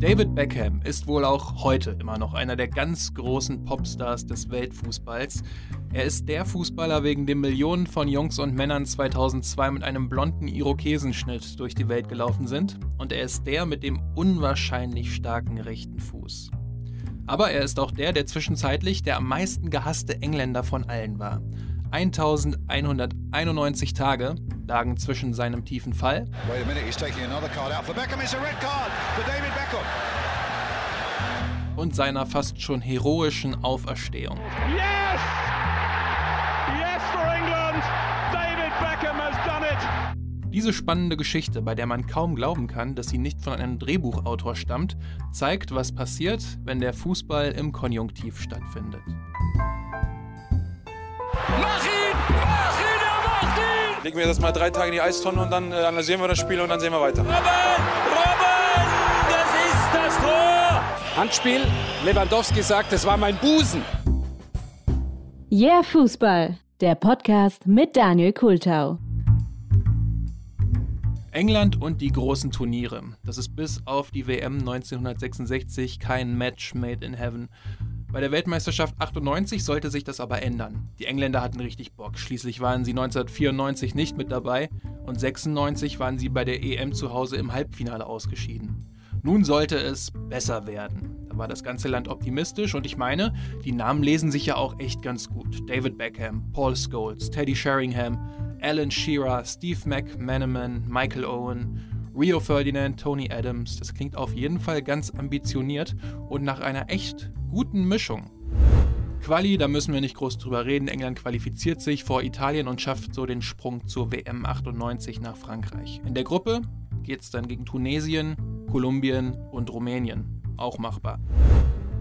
David Beckham ist wohl auch heute immer noch einer der ganz großen Popstars des Weltfußballs. Er ist der Fußballer, wegen dem Millionen von Jungs und Männern 2002 mit einem blonden Irokesenschnitt durch die Welt gelaufen sind. Und er ist der mit dem unwahrscheinlich starken rechten Fuß. Aber er ist auch der, der zwischenzeitlich der am meisten gehasste Engländer von allen war. 1191 Tage lagen zwischen seinem tiefen Fall und seiner fast schon heroischen Auferstehung. Yes! Yes for England! David Beckham has done it! Diese spannende Geschichte, bei der man kaum glauben kann, dass sie nicht von einem Drehbuchautor stammt, zeigt, was passiert, wenn der Fußball im Konjunktiv stattfindet. Mach ihn! Legen wir das mal drei Tage in die Eistonne und dann äh, analysieren wir das Spiel und dann sehen wir weiter. Robben! Robben! Das ist das Tor! Handspiel. Lewandowski sagt, es war mein Busen. Yeah, Fußball. Der Podcast mit Daniel Kultau. England und die großen Turniere. Das ist bis auf die WM 1966 kein Match made in heaven. Bei der Weltmeisterschaft 98 sollte sich das aber ändern. Die Engländer hatten richtig Bock. Schließlich waren sie 1994 nicht mit dabei und 96 waren sie bei der EM zu Hause im Halbfinale ausgeschieden. Nun sollte es besser werden. Da war das ganze Land optimistisch und ich meine, die Namen lesen sich ja auch echt ganz gut. David Beckham, Paul Scholes, Teddy Sheringham, Alan Shearer, Steve McManaman, Michael Owen, Rio Ferdinand, Tony Adams, das klingt auf jeden Fall ganz ambitioniert und nach einer echt guten Mischung. Quali, da müssen wir nicht groß drüber reden. England qualifiziert sich vor Italien und schafft so den Sprung zur WM 98 nach Frankreich. In der Gruppe geht es dann gegen Tunesien, Kolumbien und Rumänien. Auch machbar.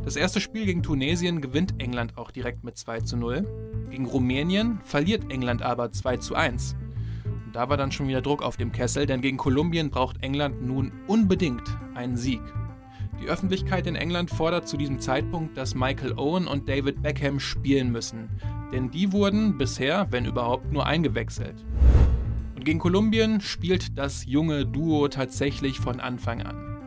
Das erste Spiel gegen Tunesien gewinnt England auch direkt mit 2 zu 0. Gegen Rumänien verliert England aber 2 zu 1. Und da war dann schon wieder Druck auf dem Kessel, denn gegen Kolumbien braucht England nun unbedingt einen Sieg. Die Öffentlichkeit in England fordert zu diesem Zeitpunkt, dass Michael Owen und David Beckham spielen müssen, denn die wurden bisher, wenn überhaupt, nur eingewechselt. Und gegen Kolumbien spielt das junge Duo tatsächlich von Anfang an.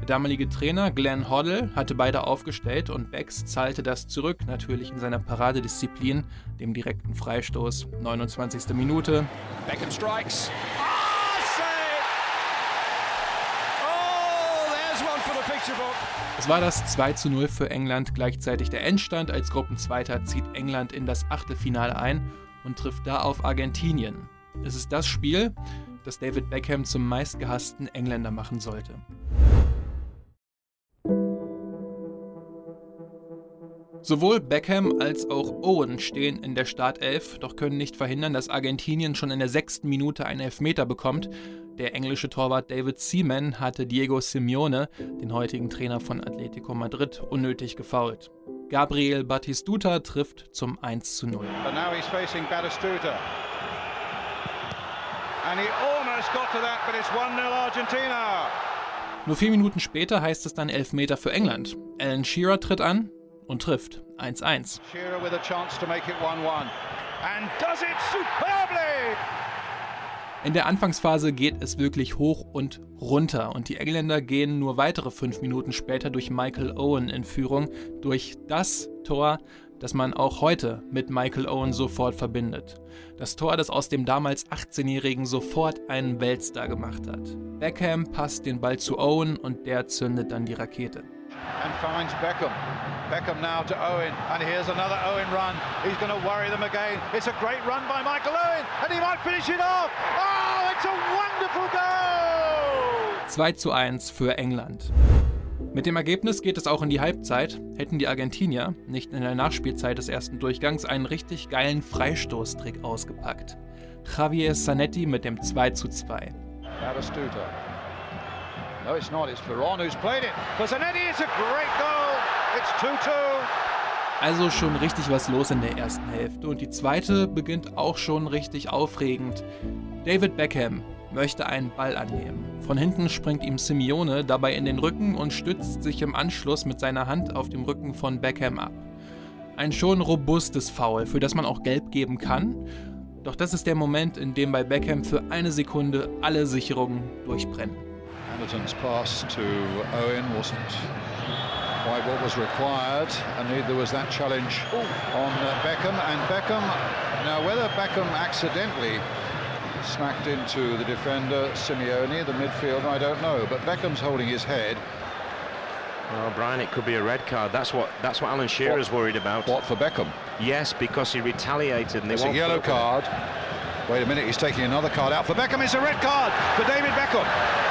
Der damalige Trainer Glenn Hoddle hatte beide aufgestellt und Becks zahlte das zurück, natürlich in seiner Paradedisziplin, dem direkten Freistoß. 29. Minute. Beckham strikes. Es war das 2 zu 0 für England, gleichzeitig der Endstand. Als Gruppenzweiter zieht England in das Achtelfinale ein und trifft da auf Argentinien. Es ist das Spiel, das David Beckham zum meistgehassten Engländer machen sollte. Sowohl Beckham als auch Owen stehen in der Startelf, doch können nicht verhindern, dass Argentinien schon in der sechsten Minute einen Elfmeter bekommt. Der englische Torwart David Seaman hatte Diego Simeone, den heutigen Trainer von Atletico Madrid, unnötig gefoult. Gabriel Batistuta trifft zum 1 zu 0. Nur vier Minuten später heißt es dann Elfmeter für England. Alan Shearer tritt an, und trifft 1-1. In der Anfangsphase geht es wirklich hoch und runter und die Engländer gehen nur weitere fünf Minuten später durch Michael Owen in Führung, durch das Tor, das man auch heute mit Michael Owen sofort verbindet. Das Tor, das aus dem damals 18-Jährigen sofort einen Weltstar gemacht hat. Beckham passt den Ball zu Owen und der zündet dann die Rakete and finds Beckham. Beckham now to Owen, and here's another Owen run. He's going to worry them again. It's a great run by Michael Owen, and he might finish it off. Oh, it's a wonderful goal! 2 zu 1 für England. Mit dem Ergebnis geht es auch in die Halbzeit, hätten die Argentinier nicht in der Nachspielzeit des ersten Durchgangs einen richtig geilen Freistoßtrick ausgepackt. Javier Zanetti mit dem 2 zu 2. Batistuta No, it's not. It's Veron who's played it. For Zanetti, it's a great goal. It's 2-2. Also schon richtig was los in der ersten Hälfte und die zweite beginnt auch schon richtig aufregend. David Beckham möchte einen Ball annehmen. Von hinten springt ihm Simeone dabei in den Rücken und stützt sich im Anschluss mit seiner Hand auf dem Rücken von Beckham ab. Ein schon robustes Foul, für das man auch gelb geben kann. Doch das ist der Moment, in dem bei Beckham für eine Sekunde alle Sicherungen durchbrennen. Anderton's pass to Owen wasn't quite what was required, and neither was that challenge on uh, Beckham. And Beckham, now whether Beckham accidentally smacked into the defender Simeone, the midfielder, I don't know. But Beckham's holding his head. Well, Brian, it could be a red card. That's what that's what Alan Shearer's What- worried about. What for Beckham? Yes, because he retaliated and It's a yellow card. Wait a minute, he's taking another card out for Beckham. It's a red card for David Beckham.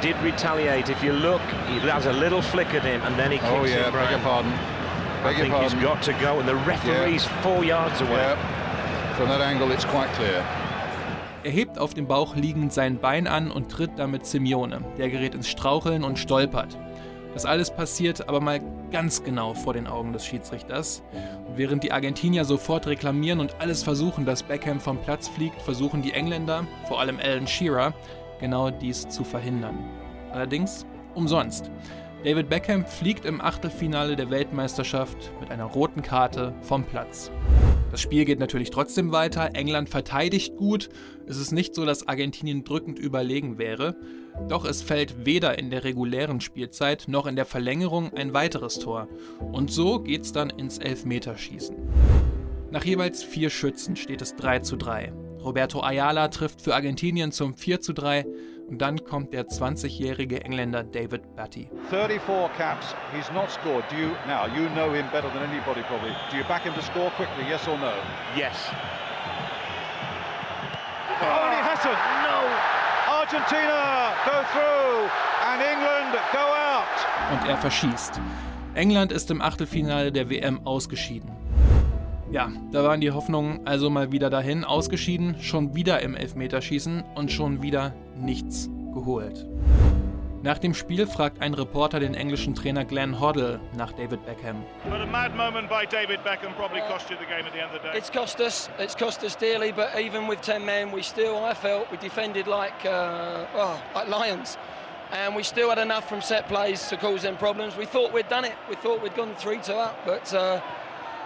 Did retaliate. If you look, he has a little flick at him and then he kicks Oh yeah, him. beg your pardon. I Beg your think he's pardon. got to go, and the referee's four yards away. Yeah. From that angle, it's quite clear. Er hebt auf dem Bauch liegend sein Bein an und tritt damit Simeone. Der gerät ins Straucheln und stolpert. Das alles passiert aber mal ganz genau vor den Augen des Schiedsrichters. Und während die Argentinier sofort reklamieren und alles versuchen, dass Beckham vom Platz fliegt, versuchen die Engländer, vor allem Alan Shearer, genau dies zu verhindern. Allerdings umsonst. David Beckham fliegt im Achtelfinale der Weltmeisterschaft mit einer roten Karte vom Platz. Das Spiel geht natürlich trotzdem weiter. England verteidigt gut. Es ist nicht so, dass Argentinien drückend überlegen wäre. Doch es fällt weder in der regulären Spielzeit noch in der Verlängerung ein weiteres Tor. Und so geht's dann ins Elfmeterschießen. Nach jeweils vier Schützen steht es 3 zu 3. Roberto Ayala trifft für Argentinien zum 4 zu 3 und dann kommt der 20-jährige Engländer David Batty. 34 caps, he's not scored. Do you now? You know him better than anybody, probably. Do you back him to score quickly? Yes or no? Yes. Oh, and he hasn't. No. Argentina go through, and England go out. und er verschießt. England ist im Achtelfinale der WM ausgeschieden. Ja, da waren die Hoffnungen also mal wieder dahin, ausgeschieden, schon wieder im Elfmeterschießen und schon wieder nichts geholt. Nach dem Spiel fragt ein Reporter den englischen Trainer Glenn Hoddle nach David Beckham. But a mad moment by David Beckham probably cost you the game at the end of the day. It's cost us. It's cost us dearly. But even with ten men, we still, I felt, we defended like, uh, well, like lions, and we still had enough from set plays to cause them problems. We thought we'd done it. We thought we'd gone three two up, but uh,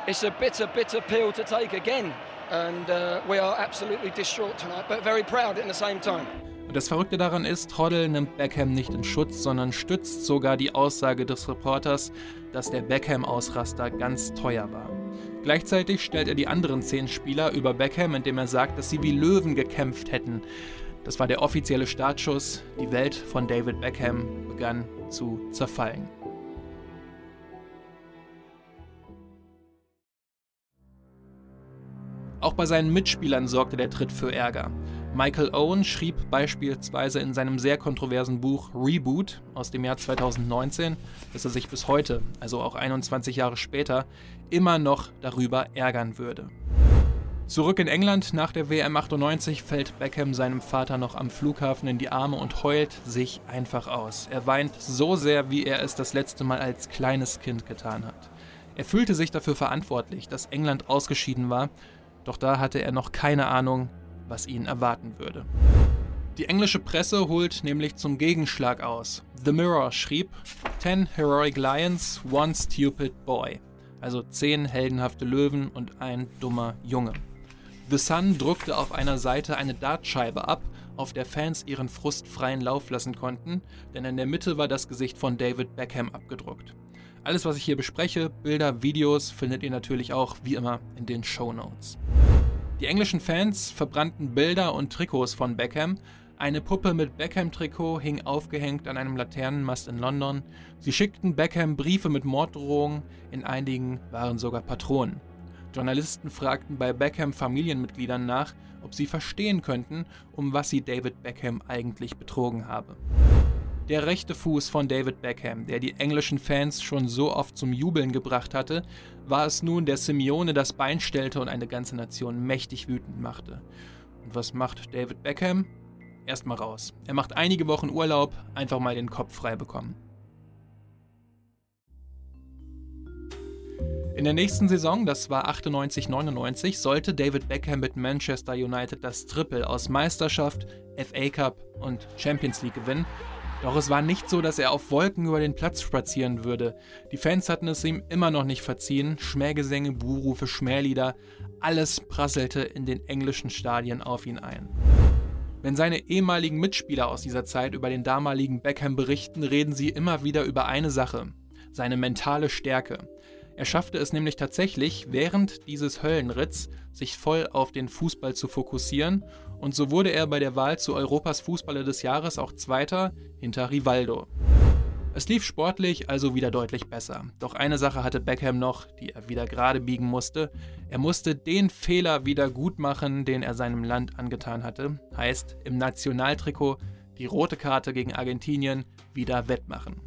it's a bitter, bitter pill to take again. And uh, we are absolutely distraught tonight, but very proud at the same time. Und das Verrückte daran ist, Hoddle nimmt Beckham nicht in Schutz, sondern stützt sogar die Aussage des Reporters, dass der Beckham-Ausraster ganz teuer war. Gleichzeitig stellt er die anderen zehn Spieler über Beckham, indem er sagt, dass sie wie Löwen gekämpft hätten. Das war der offizielle Startschuss. Die Welt von David Beckham begann zu zerfallen. Auch bei seinen Mitspielern sorgte der Tritt für Ärger. Michael Owen schrieb beispielsweise in seinem sehr kontroversen Buch Reboot aus dem Jahr 2019, dass er sich bis heute, also auch 21 Jahre später, immer noch darüber ärgern würde. Zurück in England nach der WM 98 fällt Beckham seinem Vater noch am Flughafen in die Arme und heult sich einfach aus. Er weint so sehr, wie er es das letzte Mal als kleines Kind getan hat. Er fühlte sich dafür verantwortlich, dass England ausgeschieden war, doch da hatte er noch keine Ahnung, was ihn erwarten würde. Die englische Presse holt nämlich zum Gegenschlag aus. The Mirror schrieb: Ten heroic lions, one stupid boy. Also zehn heldenhafte Löwen und ein dummer Junge. The Sun druckte auf einer Seite eine Dartscheibe ab, auf der Fans ihren Frust freien Lauf lassen konnten, denn in der Mitte war das Gesicht von David Beckham abgedruckt. Alles, was ich hier bespreche, Bilder, Videos, findet ihr natürlich auch wie immer in den Show Notes. Die englischen Fans verbrannten Bilder und Trikots von Beckham. Eine Puppe mit Beckham-Trikot hing aufgehängt an einem Laternenmast in London. Sie schickten Beckham Briefe mit Morddrohungen, in einigen waren sogar Patronen. Journalisten fragten bei Beckham Familienmitgliedern nach, ob sie verstehen könnten, um was sie David Beckham eigentlich betrogen habe. Der rechte Fuß von David Beckham, der die englischen Fans schon so oft zum Jubeln gebracht hatte, war es nun, der Simeone das Bein stellte und eine ganze Nation mächtig wütend machte. Und was macht David Beckham? Erstmal raus. Er macht einige Wochen Urlaub, einfach mal den Kopf frei bekommen. In der nächsten Saison, das war 98-99, sollte David Beckham mit Manchester United das Triple aus Meisterschaft, FA Cup und Champions League gewinnen. Doch es war nicht so, dass er auf Wolken über den Platz spazieren würde. Die Fans hatten es ihm immer noch nicht verziehen. Schmähgesänge, Buhrufe, Schmählieder, alles prasselte in den englischen Stadien auf ihn ein. Wenn seine ehemaligen Mitspieler aus dieser Zeit über den damaligen Beckham berichten, reden sie immer wieder über eine Sache, seine mentale Stärke. Er schaffte es nämlich tatsächlich, während dieses Höllenritts sich voll auf den Fußball zu fokussieren und so wurde er bei der Wahl zu Europas Fußballer des Jahres auch Zweiter hinter Rivaldo. Es lief sportlich also wieder deutlich besser. Doch eine Sache hatte Beckham noch, die er wieder gerade biegen musste. Er musste den Fehler wieder gut machen, den er seinem Land angetan hatte. Heißt, im Nationaltrikot die rote Karte gegen Argentinien wieder wettmachen.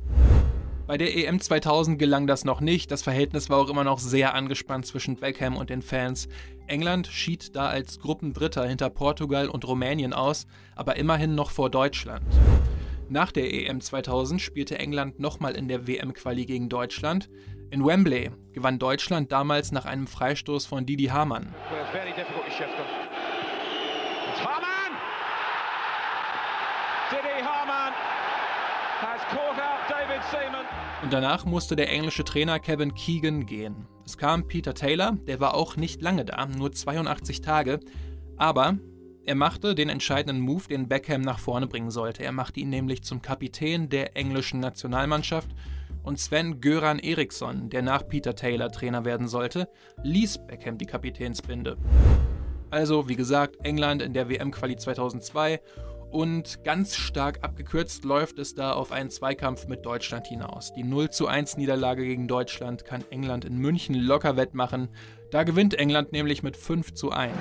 Bei der EM 2000 gelang das noch nicht. Das Verhältnis war auch immer noch sehr angespannt zwischen Beckham und den Fans. England schied da als Gruppendritter hinter Portugal und Rumänien aus, aber immerhin noch vor Deutschland. Nach der EM 2000 spielte England nochmal in der WM-Quali gegen Deutschland. In Wembley gewann Deutschland damals nach einem Freistoß von Didi Hamann. Didi Hamann has caught out David Seaman. Und danach musste der englische Trainer Kevin Keegan gehen. Es kam Peter Taylor, der war auch nicht lange da, nur 82 Tage, aber er machte den entscheidenden Move, den Beckham nach vorne bringen sollte. Er machte ihn nämlich zum Kapitän der englischen Nationalmannschaft und Sven Göran Eriksson, der nach Peter Taylor Trainer werden sollte, ließ Beckham die Kapitänsbinde. Also, wie gesagt, England in der WM-Quali 2002 und ganz stark abgekürzt läuft es da auf einen Zweikampf mit Deutschland hinaus. Die 0 zu 1 Niederlage gegen Deutschland kann England in München locker wettmachen. Da gewinnt England nämlich mit 5 zu 1.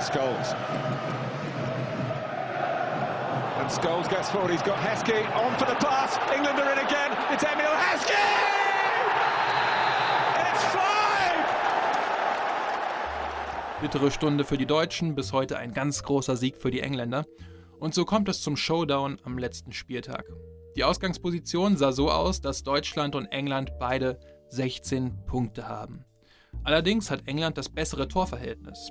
Scholes. And Scholes gets forward. He's got Heskey on for the pass. England are in again. It's Emil Heskey! Bittere Stunde für die Deutschen, bis heute ein ganz großer Sieg für die Engländer. Und so kommt es zum Showdown am letzten Spieltag. Die Ausgangsposition sah so aus, dass Deutschland und England beide 16 Punkte haben. Allerdings hat England das bessere Torverhältnis.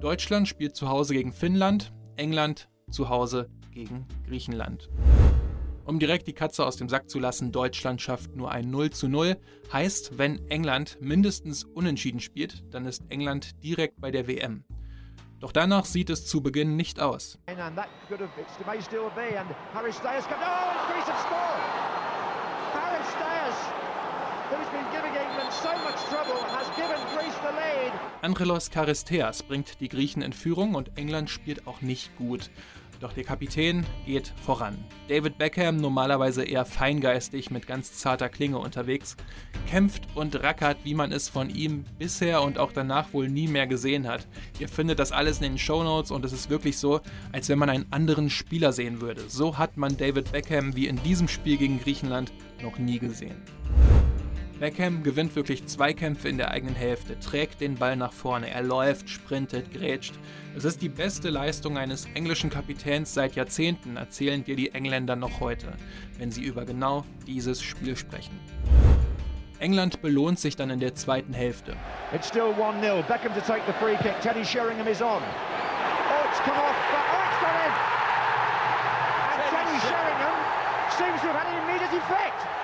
Deutschland spielt zu Hause gegen Finnland, England zu Hause gegen Griechenland. Um direkt die Katze aus dem Sack zu lassen, Deutschland schafft nur ein 0 zu 0. Heißt, wenn England mindestens unentschieden spielt, dann ist England direkt bei der WM. Doch danach sieht es zu Beginn nicht aus. Angelos Charisteas bringt die Griechen in Führung und England spielt auch nicht gut. Doch der Kapitän geht voran. David Beckham, normalerweise eher feingeistig mit ganz zarter Klinge unterwegs, kämpft und rackert, wie man es von ihm bisher und auch danach wohl nie mehr gesehen hat. Ihr findet das alles in den Shownotes und es ist wirklich so, als wenn man einen anderen Spieler sehen würde. So hat man David Beckham wie in diesem Spiel gegen Griechenland noch nie gesehen. Beckham gewinnt wirklich zwei Kämpfe in der eigenen Hälfte, trägt den Ball nach vorne, er läuft, sprintet, grätscht. Es ist die beste Leistung eines englischen Kapitäns seit Jahrzehnten, erzählen dir die Engländer noch heute, wenn sie über genau dieses Spiel sprechen. England belohnt sich dann in der zweiten Hälfte. It's still 1-0. Beckham to take the free kick. Teddy Sheringham is on. Oh, it's come off. Oh, it's gone in. And Teddy Sheringham seems to have had an immediate effect.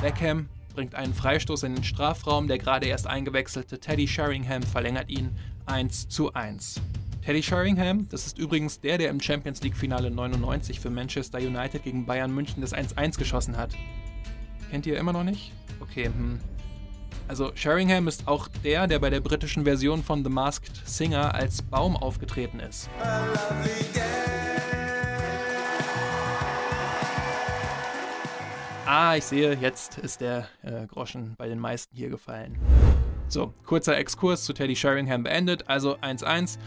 Beckham bringt einen Freistoß in den Strafraum. Der gerade erst eingewechselte Teddy Sheringham verlängert ihn 1 zu 1. Teddy Sheringham, das ist übrigens der, der im Champions League-Finale 99 für Manchester United gegen Bayern München das 1-1 geschossen hat. Kennt ihr immer noch nicht? Okay, hm. Also Sheringham ist auch der, der bei der britischen Version von The Masked Singer als Baum aufgetreten ist. Ah, ich sehe, jetzt ist der äh, Groschen bei den meisten hier gefallen. So, kurzer Exkurs zu Teddy Sheringham beendet, also 1-1.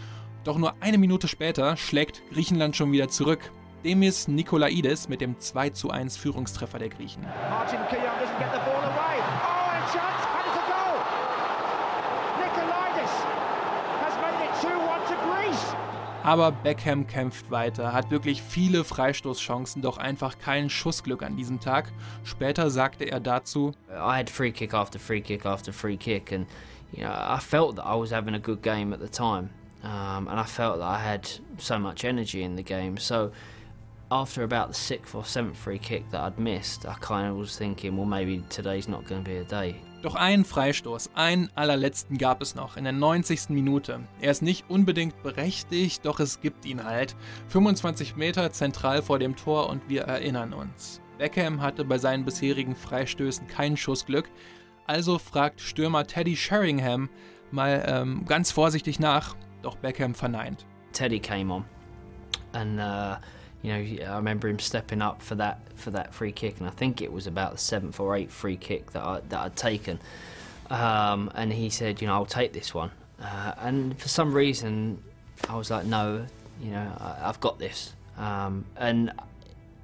Doch nur eine Minute später schlägt Griechenland schon wieder zurück. Demis Nikolaidis mit dem 2-1 Führungstreffer der Griechen. Martin Keon doesn't get the ball away. Oh, and chance, and it's a goal! Nikolaidis has made it 2-1 to Greece. Aber Beckham kämpft weiter, hat wirklich viele Freistoßchancen, doch einfach kein Schussglück an diesem Tag. Später sagte er dazu: I had free kick after free kick after free kick and you know, I felt that I was having a good game at the time. Um, and I felt that I had so much energy in the game. So after about the sixth or seventh free kick that I'd missed, I kind of was thinking, well, maybe today's not going to be a day. Doch einen Freistoß, einen allerletzten gab es noch in der 90. Minute. Er ist nicht unbedingt berechtigt, doch es gibt ihn halt. 25 Meter zentral vor dem Tor und wir erinnern uns. Beckham hatte bei seinen bisherigen Freistößen kein Schussglück, also fragt Stürmer Teddy Sheringham mal ähm, ganz vorsichtig nach, doch Beckham verneint. Teddy came on and uh, you know I remember him stepping up for that for that free kick and I think it was about the seventh or eighth free kick that I that I'd taken um, and he said you know I'll take this one uh, and for some reason I was like no you know I, have got this um, and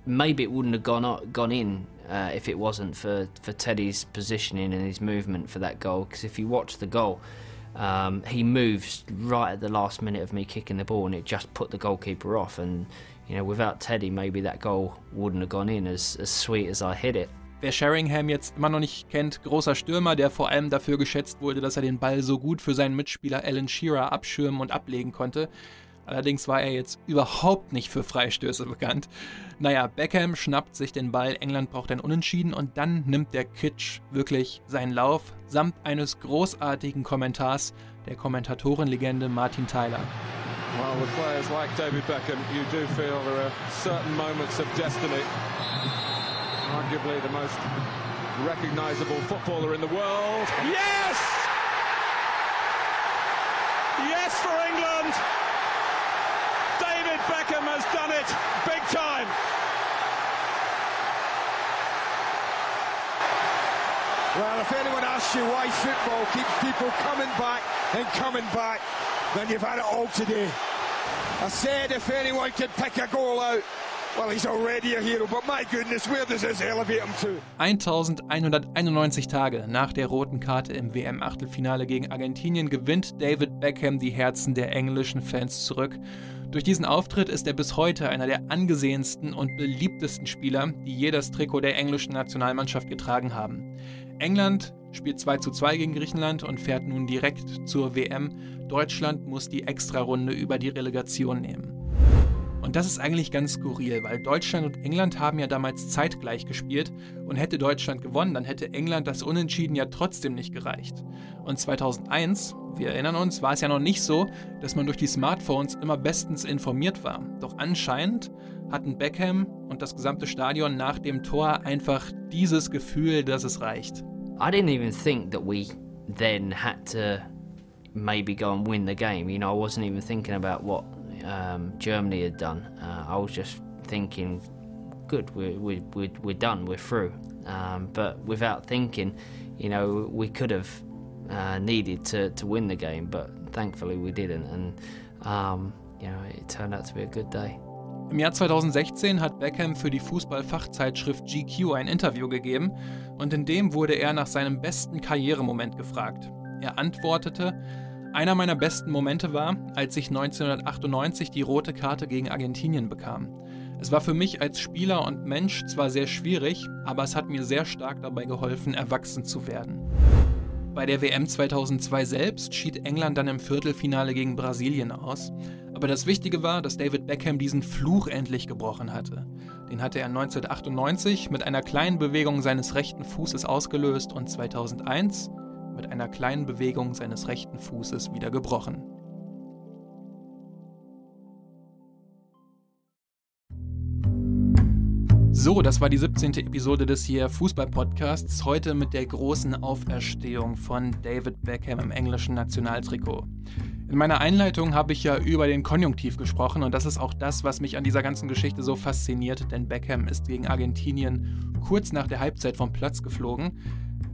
maybe it wouldn't have gone gone in uh, if it wasn't for, for Teddy's positioning and his movement for that goal. Because if you watch the goal, um, he moves right at the last minute of me kicking the ball, and it just put the goalkeeper off. And you know, without Teddy, maybe that goal wouldn't have gone in as, as sweet as I hit it. Wer Sheringham jetzt immer noch nicht kennt, großer Stürmer, der vor allem dafür geschätzt wurde, dass er den Ball so gut für seinen Mitspieler Alan Shearer abschirmen und ablegen konnte. Allerdings war er jetzt überhaupt nicht für Freistöße bekannt. Naja, Beckham schnappt sich den Ball, England braucht ein Unentschieden und dann nimmt der Kitsch wirklich seinen Lauf, samt eines großartigen Kommentars der Kommentatorenlegende Martin Tyler. Well, with players like David Beckham, you do feel there are certain moments of destiny. Arguably the most recognizable footballer in the world. Yes! Yes for England! David Beckham has done it big time. Well, if anyone asks you why football keeps people coming back and coming back, then you've had it all today. I said if anyone could pick a goal out, well, he's already a hero, but my goodness, where does this elevate him to? 1191 Tage nach der roten Karte im WM-Achtelfinale gegen Argentinien gewinnt David Beckham die Herzen der englischen Fans zurück durch diesen Auftritt ist er bis heute einer der angesehensten und beliebtesten Spieler, die je das Trikot der englischen Nationalmannschaft getragen haben. England spielt 2 zu 2 gegen Griechenland und fährt nun direkt zur WM. Deutschland muss die Extrarunde über die Relegation nehmen. Und das ist eigentlich ganz skurril, weil Deutschland und England haben ja damals zeitgleich gespielt und hätte Deutschland gewonnen, dann hätte England das Unentschieden ja trotzdem nicht gereicht. Und 2001, wir erinnern uns, war es ja noch nicht so, dass man durch die Smartphones immer bestens informiert war. Doch anscheinend hatten Beckham und das gesamte Stadion nach dem Tor einfach dieses Gefühl, dass es reicht. I didn't even think that we then had to maybe go and win the game. You know, I wasn't even thinking about what um, Germany had done. Uh, I was just thinking, good, we're, we, we, we're done, we're through. Um, but without thinking, you know, we could have uh, needed to, to win the game, but thankfully we didn't. And, um, you know, it turned out to be a good day. Im Jahr 2016 hat Beckham für die Fußballfachzeitschrift GQ ein Interview gegeben und in dem wurde er nach seinem besten Karrieremoment gefragt. Er antwortete, einer meiner besten Momente war, als ich 1998 die rote Karte gegen Argentinien bekam. Es war für mich als Spieler und Mensch zwar sehr schwierig, aber es hat mir sehr stark dabei geholfen, erwachsen zu werden. Bei der WM 2002 selbst schied England dann im Viertelfinale gegen Brasilien aus. Aber das Wichtige war, dass David Beckham diesen Fluch endlich gebrochen hatte. Den hatte er 1998 mit einer kleinen Bewegung seines rechten Fußes ausgelöst und 2001 mit einer kleinen Bewegung seines rechten Fußes wieder gebrochen. So, das war die 17. Episode des hier Fußball-Podcasts. Heute mit der großen Auferstehung von David Beckham im englischen Nationaltrikot. In meiner Einleitung habe ich ja über den Konjunktiv gesprochen und das ist auch das, was mich an dieser ganzen Geschichte so fasziniert, denn Beckham ist gegen Argentinien kurz nach der Halbzeit vom Platz geflogen.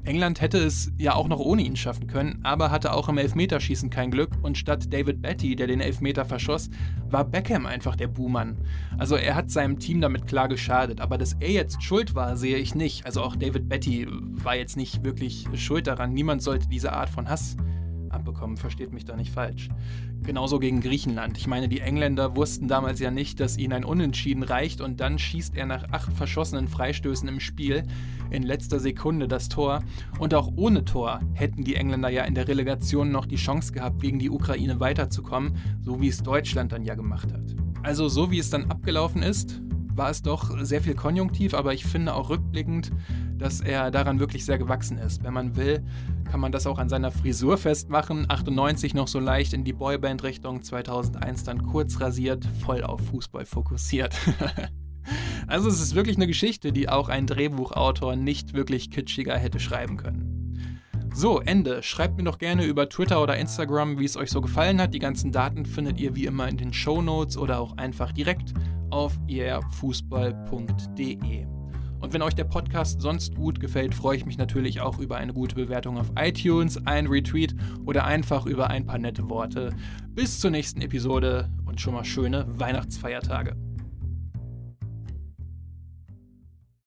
England hätte es ja auch noch ohne ihn schaffen können, aber hatte auch im Elfmeterschießen kein Glück und statt David Betty, der den Elfmeter verschoss, war Beckham einfach der Buhmann. Also er hat seinem Team damit klar geschadet, aber dass er jetzt schuld war, sehe ich nicht. Also auch David Betty war jetzt nicht wirklich schuld daran. Niemand sollte diese Art von Hass abbekommen, versteht mich da nicht falsch. Genauso gegen Griechenland. Ich meine, die Engländer wussten damals ja nicht, dass ihnen ein Unentschieden reicht und dann schießt er nach acht verschossenen Freistößen im Spiel in letzter Sekunde das Tor. Und auch ohne Tor hätten die Engländer ja in der Relegation noch die Chance gehabt, gegen die Ukraine weiterzukommen, so wie es Deutschland dann ja gemacht hat. Also so wie es dann abgelaufen ist, war es doch sehr viel konjunktiv, aber ich finde auch rückblickend, dass er daran wirklich sehr gewachsen ist. Wenn man will, kann man das auch an seiner Frisur festmachen. 98 noch so leicht in die Boyband-Richtung, 2001 dann kurz rasiert, voll auf Fußball fokussiert. also es ist wirklich eine Geschichte, die auch ein Drehbuchautor nicht wirklich kitschiger hätte schreiben können. So, Ende. Schreibt mir doch gerne über Twitter oder Instagram, wie es euch so gefallen hat. Die ganzen Daten findet ihr wie immer in den Show Notes oder auch einfach direkt auf ehrfußball.de. Und wenn euch der Podcast sonst gut gefällt, freue ich mich natürlich auch über eine gute Bewertung auf iTunes, ein Retweet oder einfach über ein paar nette Worte. Bis zur nächsten Episode und schon mal schöne Weihnachtsfeiertage.